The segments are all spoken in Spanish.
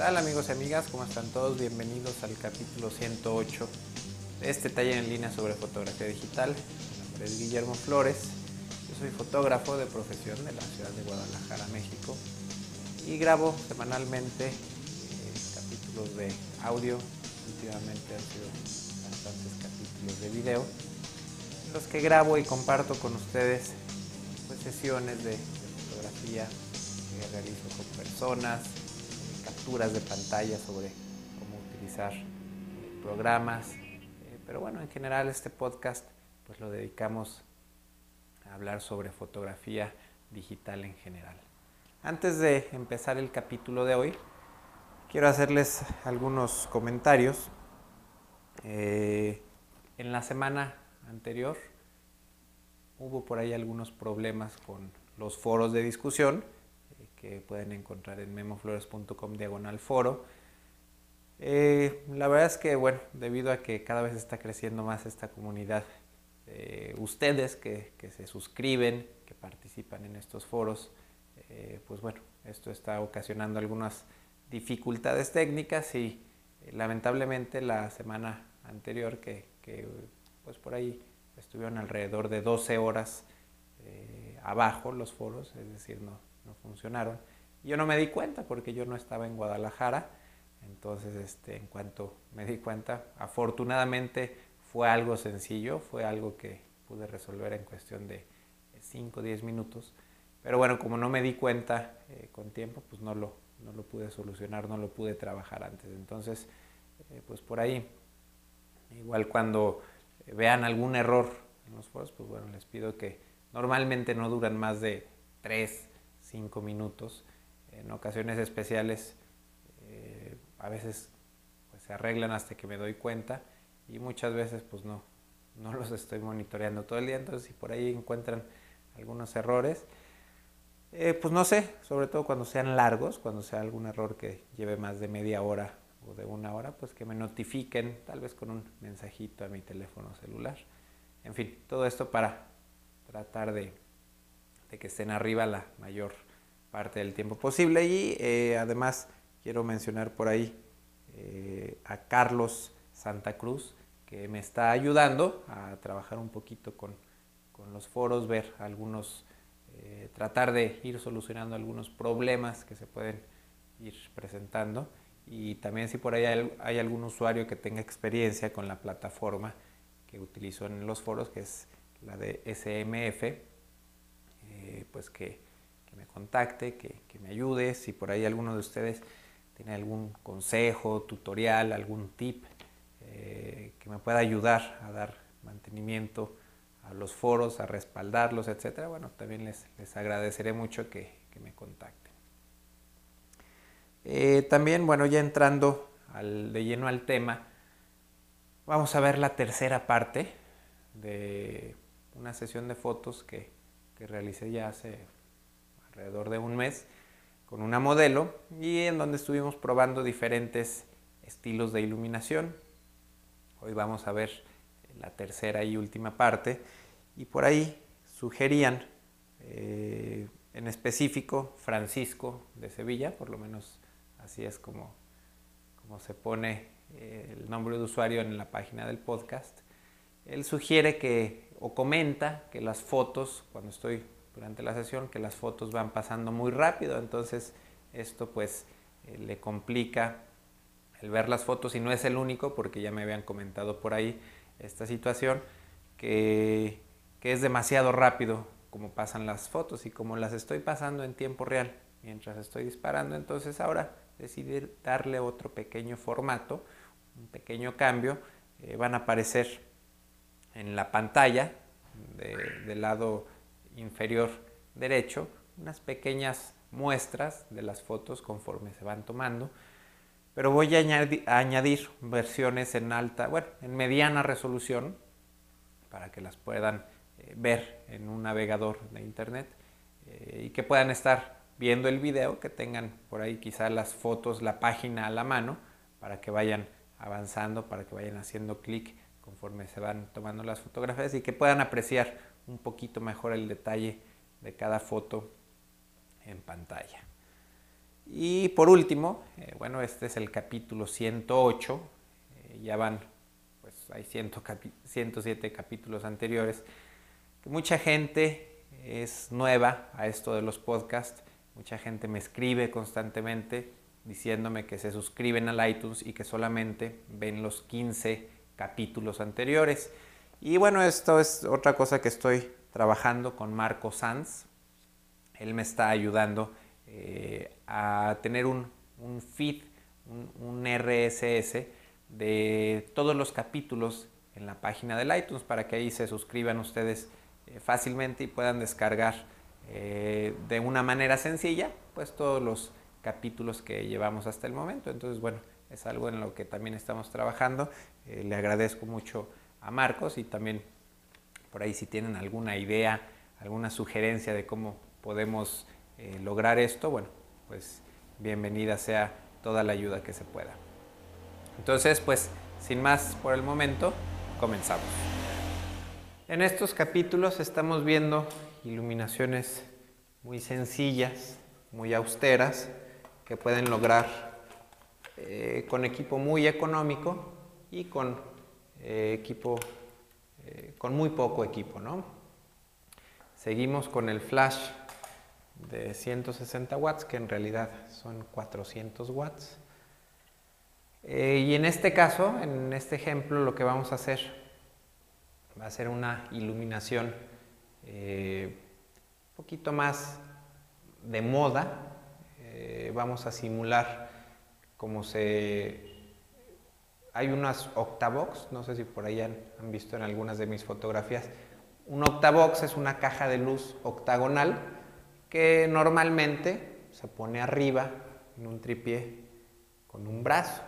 tal amigos y amigas? ¿Cómo están todos? Bienvenidos al capítulo 108 de este taller en línea sobre fotografía digital. Mi nombre es Guillermo Flores, yo soy fotógrafo de profesión de la ciudad de Guadalajara, México y grabo semanalmente eh, capítulos de audio. Últimamente han sido bastantes capítulos de video en los que grabo y comparto con ustedes pues, sesiones de, de fotografía que realizo con personas, capturas de pantalla sobre cómo utilizar eh, programas. Eh, pero bueno, en general este podcast pues lo dedicamos a hablar sobre fotografía digital en general. Antes de empezar el capítulo de hoy, quiero hacerles algunos comentarios. Eh, en la semana anterior hubo por ahí algunos problemas con los foros de discusión que pueden encontrar en memoflores.com diagonal foro. Eh, la verdad es que, bueno, debido a que cada vez está creciendo más esta comunidad, eh, ustedes que, que, se suscriben, que participan en estos foros, eh, pues bueno, esto está ocasionando algunas dificultades técnicas y lamentablemente la semana anterior que, que, pues por ahí estuvieron alrededor de 12 horas abajo los foros, es decir, no, no funcionaron. Yo no me di cuenta porque yo no estaba en Guadalajara. Entonces, este, en cuanto me di cuenta, afortunadamente fue algo sencillo, fue algo que pude resolver en cuestión de 5 o 10 minutos. Pero bueno, como no me di cuenta eh, con tiempo, pues no lo, no lo pude solucionar, no lo pude trabajar antes. Entonces, eh, pues por ahí, igual cuando vean algún error en los foros, pues bueno, les pido que normalmente no duran más de 3, cinco minutos. En ocasiones especiales eh, a veces pues, se arreglan hasta que me doy cuenta y muchas veces pues no, no los estoy monitoreando todo el día. Entonces si por ahí encuentran algunos errores, eh, pues no sé, sobre todo cuando sean largos, cuando sea algún error que lleve más de media hora o de una hora, pues que me notifiquen, tal vez con un mensajito a mi teléfono celular. En fin, todo esto para tratar de de que estén arriba la mayor parte del tiempo posible. Y eh, además quiero mencionar por ahí eh, a Carlos Santa Cruz, que me está ayudando a trabajar un poquito con, con los foros, ver algunos, eh, tratar de ir solucionando algunos problemas que se pueden ir presentando. Y también si por ahí hay, hay algún usuario que tenga experiencia con la plataforma que utilizo en los foros, que es la de SMF, eh, pues que, me contacte, que, que, me ayude. Si por ahí alguno de ustedes tiene algún consejo, tutorial, algún tip eh, que me pueda ayudar a dar mantenimiento a los foros, a respaldarlos, etcétera, bueno, también les, les agradeceré mucho que, que me contacten. Eh, también, bueno, ya entrando al, de lleno al tema, vamos a ver la tercera parte de una sesión de fotos que, que realicé ya hace alrededor de un mes con una modelo y en donde estuvimos probando diferentes estilos de iluminación. Hoy vamos a ver la tercera y última parte y por ahí sugerían eh, en específico Francisco de Sevilla, por lo menos así es como, como se pone eh, el nombre de usuario en la página del podcast. Él sugiere que o comenta que las fotos, cuando estoy durante la sesión, que las fotos van pasando muy rápido, entonces esto pues eh, le complica el ver las fotos y no es el único, porque ya me habían comentado por ahí esta situación, que, que es demasiado rápido como pasan las fotos y como las estoy pasando en tiempo real mientras estoy disparando, entonces ahora decidí darle otro pequeño formato, un pequeño cambio, eh, van a aparecer en la pantalla de, del lado inferior derecho unas pequeñas muestras de las fotos conforme se van tomando, pero voy a añadir, a añadir versiones en alta, bueno, en mediana resolución para que las puedan eh, ver en un navegador de internet eh, y que puedan estar viendo el video, que tengan por ahí quizá las fotos, la página a la mano para que vayan avanzando, para que vayan haciendo clic conforme se van tomando las fotografías y que puedan apreciar un poquito mejor el detalle de cada foto en pantalla. Y por último, eh, bueno, este es el capítulo 108, eh, ya van, pues hay 107 capítulos anteriores, mucha gente es nueva a esto de los podcasts, mucha gente me escribe constantemente diciéndome que se suscriben al iTunes y que solamente ven los 15 capítulos anteriores. Y bueno, esto es otra cosa que estoy trabajando con Marco Sanz. Él me está ayudando eh, a tener un, feed, un, RSS de todos los capítulos en la página del iTunes para que ahí se suscriban ustedes eh, fácilmente y puedan descargar eh, de una manera sencilla pues todos los capítulos que llevamos hasta el momento. Entonces, bueno, es algo en lo que también estamos trabajando. le agradezco mucho a Marcos y también por ahí si tienen alguna idea, alguna sugerencia de cómo podemos eh, lograr esto, bueno, pues bienvenida sea toda la ayuda que se pueda. Entonces, pues sin más por el momento, comenzamos. En estos capítulos estamos viendo iluminaciones muy sencillas, muy austeras, que pueden lograr eh, con equipo muy económico y con eh, equipo, con muy poco equipo, ¿no? Seguimos con el flash de 160 watts, que en realidad son 400 watts. Eh, y en este caso, en este ejemplo, lo que vamos a hacer va a ser una iluminación eh, un poquito más de moda. Eh, vamos a simular como se... Hay unas octavox, no sé si por ahí han visto en algunas de mis fotografías. Un octavox es una caja de luz octagonal que normalmente se pone arriba en un tripié con un brazo,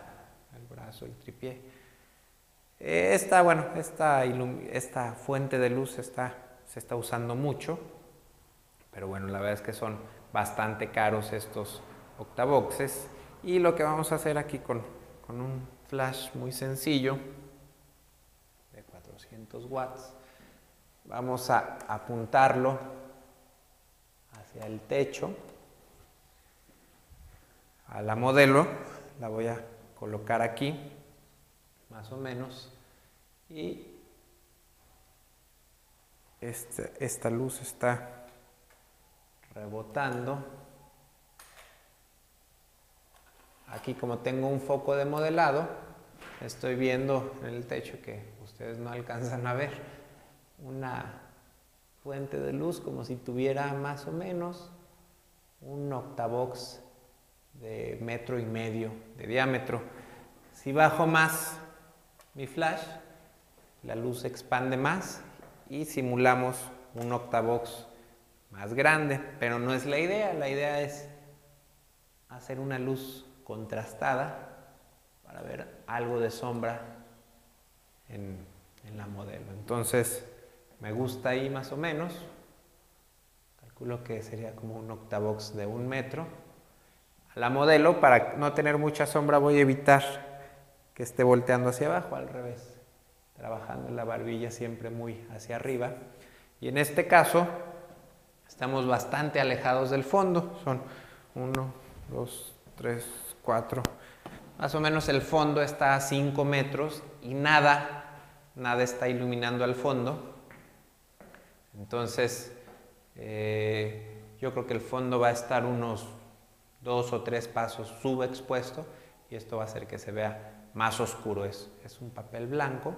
el brazo, el tripié. Esta, bueno, esta, esta fuente de luz está, se está usando mucho, pero bueno, la verdad es que son bastante caros estos octavoxes. Y lo que vamos a hacer aquí con, con un flash muy sencillo de 400 watts, vamos a apuntarlo el techo. A la modelo la voy a colocar aquí, más o menos, y este, esta luz está rebotando. Aquí como tengo un foco de modelado, estoy viendo en el techo que ustedes no alcanzan a ver una fuente de luz como si tuviera más o menos un octavox de metro y medio de diámetro. Si bajo más mi flash, la luz expande más y simulamos un octavox más grande, pero no es la idea, la idea es hacer una luz contrastada para ver algo de sombra en, en la modelo. Entonces, me gusta ahí más o menos. Calculo que sería como un octavox de un metro. A la modelo, para no tener mucha sombra, voy a evitar que esté volteando hacia abajo, al revés. Trabajando la barbilla siempre muy hacia arriba. Y en este caso, estamos bastante alejados del fondo. Son 1, 2, 3, 4. Más o menos el fondo está a 5 metros y nada, nada está iluminando al fondo. Entonces, eh, yo creo que el fondo va a estar unos dos o tres pasos subexpuesto y esto va a hacer que se vea más oscuro. Es, es un papel blanco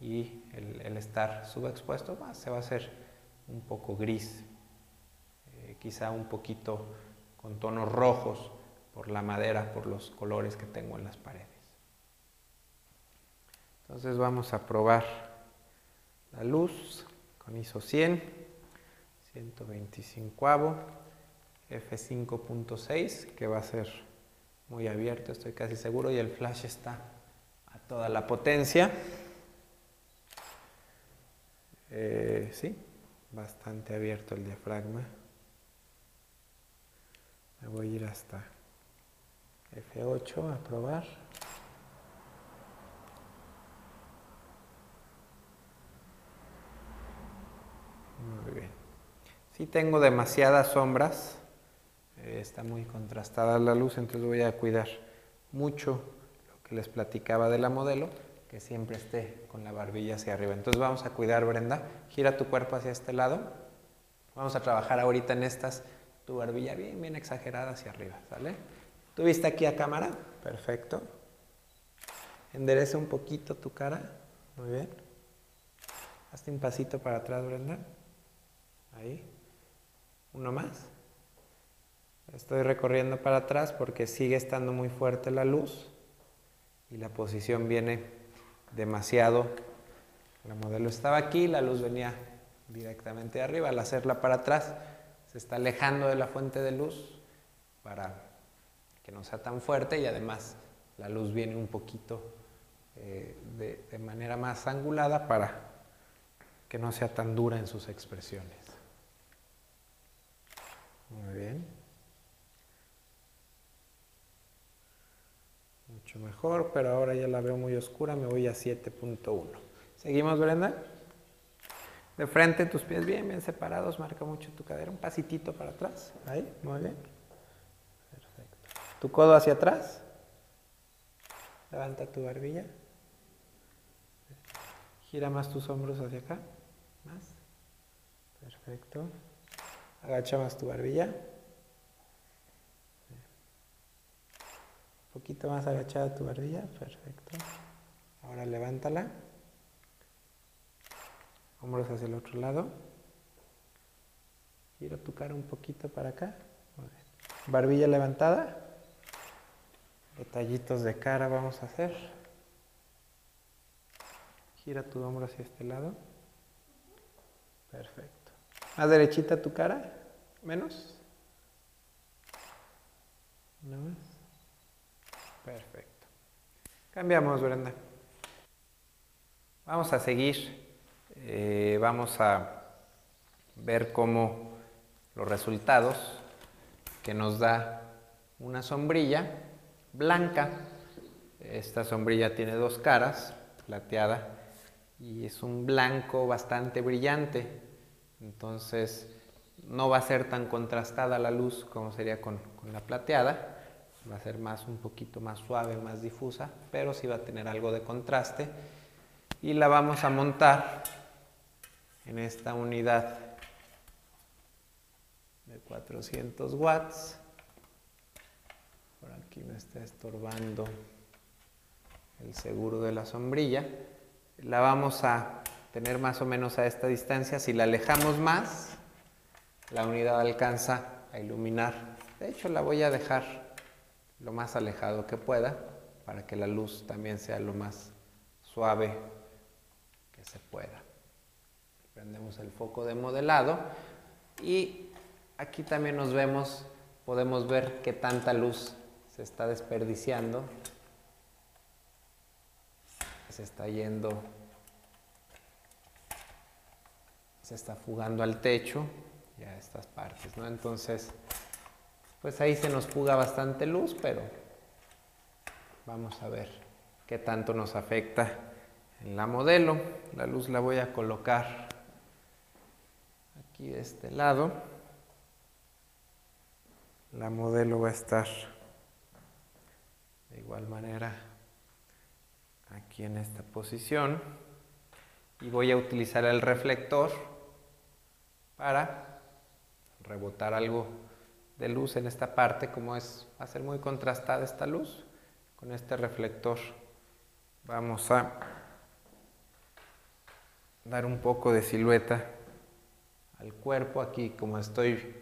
y el, estar subexpuesto se va a hacer un poco gris, eh, quizá un poquito con tonos rojos por la madera, por los colores que tengo en las paredes. Entonces vamos a probar la luz con ISO 100, 125 F5.6 que va a ser muy abierto, estoy casi seguro, y el flash está a toda la potencia. Eh, sí, bastante abierto el diafragma. Me voy a ir hasta F8 a probar. Muy bien. Si tengo demasiadas sombras, está muy contrastada la luz, entonces voy a cuidar mucho lo que les platicaba de la modelo, que siempre esté con la barbilla hacia arriba. Entonces vamos a cuidar, Brenda, gira tu cuerpo hacia este lado. Vamos a trabajar ahorita en estas, tu barbilla bien, bien exagerada hacia arriba, ¿sale? ¿Tú viste aquí a cámara? Perfecto. Endereza un poquito tu cara. Muy bien. Hazte un pasito para atrás, Brenda. Ahí. Uno más. Estoy recorriendo para atrás porque sigue estando muy fuerte la luz y la posición viene demasiado. La modelo estaba aquí, la luz venía directamente de arriba. Al hacerla para atrás, se está alejando de la fuente de luz para que no sea tan fuerte y además la luz viene un poquito eh, de, de manera más angulada para que no sea tan dura en sus expresiones. Muy bien. Mucho mejor, pero ahora ya la veo muy oscura, me voy a 7.1. ¿Seguimos, Brenda? De frente, tus pies bien, bien separados, marca mucho tu cadera, un pasitito para atrás. Ahí, muy bien. Tu codo hacia atrás. Levanta tu barbilla. Gira más tus hombros hacia acá. Más. Perfecto. Agacha más tu barbilla. Un poquito más agachada tu barbilla. Perfecto. Ahora levántala. Hombros hacia el otro lado. Gira tu cara un poquito para acá. Barbilla levantada. Detallitos de cara vamos a hacer. Gira tu hombro hacia este lado. Perfecto. Más derechita tu cara. Menos. Una más. Perfecto. Cambiamos, Brenda. Vamos a seguir. Eh, vamos a ver cómo los resultados que nos da una sombrilla blanca. Esta sombrilla tiene dos caras, plateada, y es un blanco bastante brillante. Entonces no va a ser tan contrastada la luz como sería con, con la plateada. Va a ser más un poquito más suave, más difusa, pero sí va a tener algo de contraste. Y la vamos a montar en esta unidad de 400 watts. Por aquí me está estorbando el seguro de la sombrilla. La vamos a tener más o menos a esta distancia. Si la alejamos más, la unidad alcanza a iluminar. De hecho, la voy a dejar lo más alejado que pueda para que la luz también sea lo más suave que se pueda. Prendemos el foco de modelado y aquí también nos vemos, podemos ver qué tanta luz se está desperdiciando, se está yendo, se está fugando al techo y a estas partes, ¿no? Entonces, pues ahí se nos fuga bastante luz, pero vamos a ver qué tanto nos afecta en la modelo. La luz la voy a colocar aquí de este lado. La modelo va a estar igual manera aquí en esta posición. Y voy a utilizar el reflector para rebotar algo de luz en esta parte, como es, va a ser muy contrastada esta luz, con este reflector vamos a dar un poco de silueta al cuerpo. Aquí, como estoy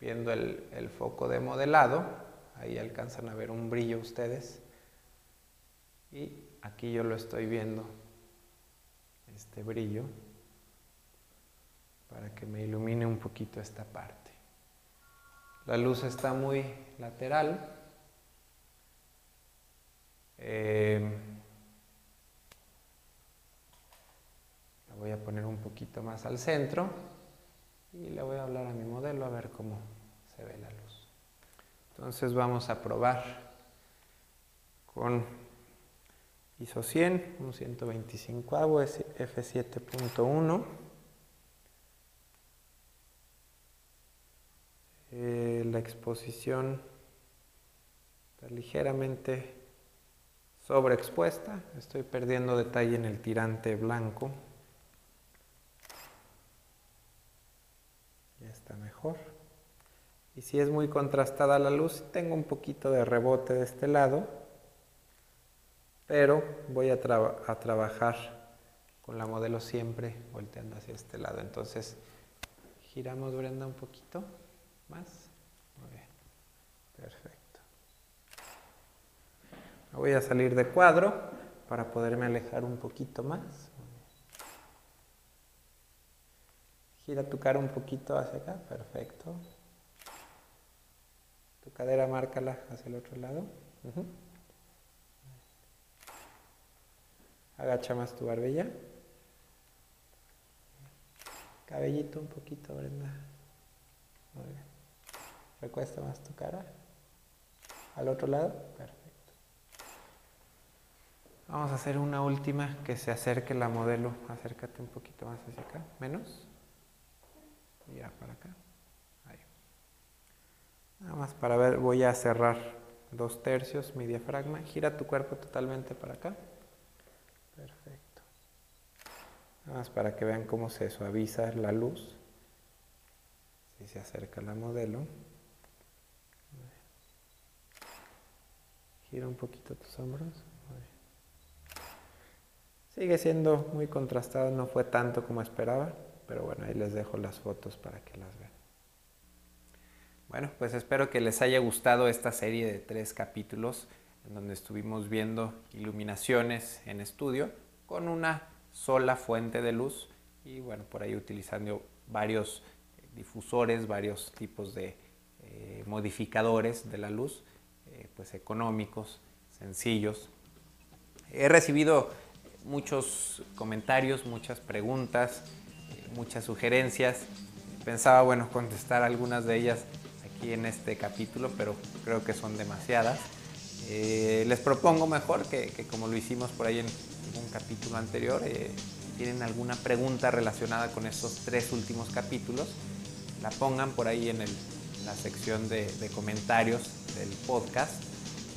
viendo el, el foco de modelado, ahí alcanzan a ver un brillo ustedes, y aquí yo lo estoy viendo, este brillo, para que me ilumine un poquito esta parte. La luz está muy lateral. Eh, la voy a poner un poquito más al centro y le voy a hablar a mi modelo a ver cómo se ve la luz. Entonces vamos a probar con ISO 100, un 125 f7.1. la exposición está ligeramente sobreexpuesta. Estoy perdiendo detalle en el tirante blanco. Ya está mejor. Y si es muy contrastada la luz, tengo un poquito de rebote de este lado, pero voy a, trabajar con la modelo siempre volteando hacia este lado. Entonces, giramos Brenda un poquito más. Muy bien. Perfecto. Voy a salir de cuadro para poderme alejar un poquito más. Gira tu cara un poquito hacia acá. Perfecto. Tu cadera márcala hacia el otro lado. Agacha más tu barbilla. Cabellito un poquito, Brenda. Muy bien. Recuesta más tu cara. Al otro lado. Perfecto. Vamos a hacer una última que se acerque la modelo. Acércate un poquito más hacia acá. Menos. Y ya para acá. Nada más para ver, voy a cerrar dos tercios mi diafragma. Gira tu cuerpo totalmente para acá. Perfecto. Nada más para que vean cómo se suaviza la luz. Si se acerca la modelo. Gira un poquito tus hombros. Sigue siendo muy contrastado, no fue tanto como esperaba, pero bueno, ahí les dejo las fotos para que las vean. Bueno, pues espero que les haya gustado esta serie de tres capítulos en donde estuvimos viendo iluminaciones en estudio con una sola fuente de luz y bueno, por ahí utilizando varios eh, difusores, varios tipos de eh, modificadores de la luz, eh, pues económicos, sencillos. He recibido muchos comentarios, muchas preguntas, muchas sugerencias. Pensaba, bueno, contestar algunas de ellas aquí en este capítulo, pero creo que son demasiadas. les propongo mejor que, como lo hicimos por ahí en, un capítulo anterior, eh, tienen alguna pregunta relacionada con estos tres últimos capítulos, la pongan por ahí en, la sección de, comentarios del podcast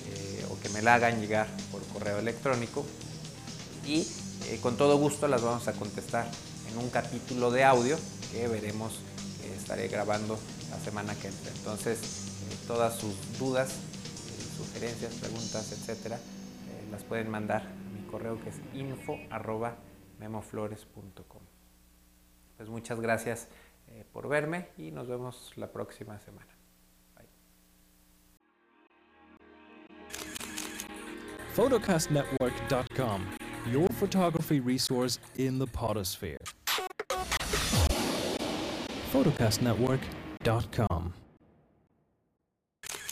eh, o que me la hagan llegar por correo electrónico y eh, con todo gusto las vamos a contestar en un capítulo de audio que veremos estaré grabando la semana que entra. Entonces, todas sus dudas, sugerencias, preguntas, etcétera, las pueden mandar correo que es info arroba memoflores.com. Pues muchas gracias eh, por verme y nos vemos la próxima semana. Photocastnetwork.com, your photography resource in the potosphere. Photocastnetwork.com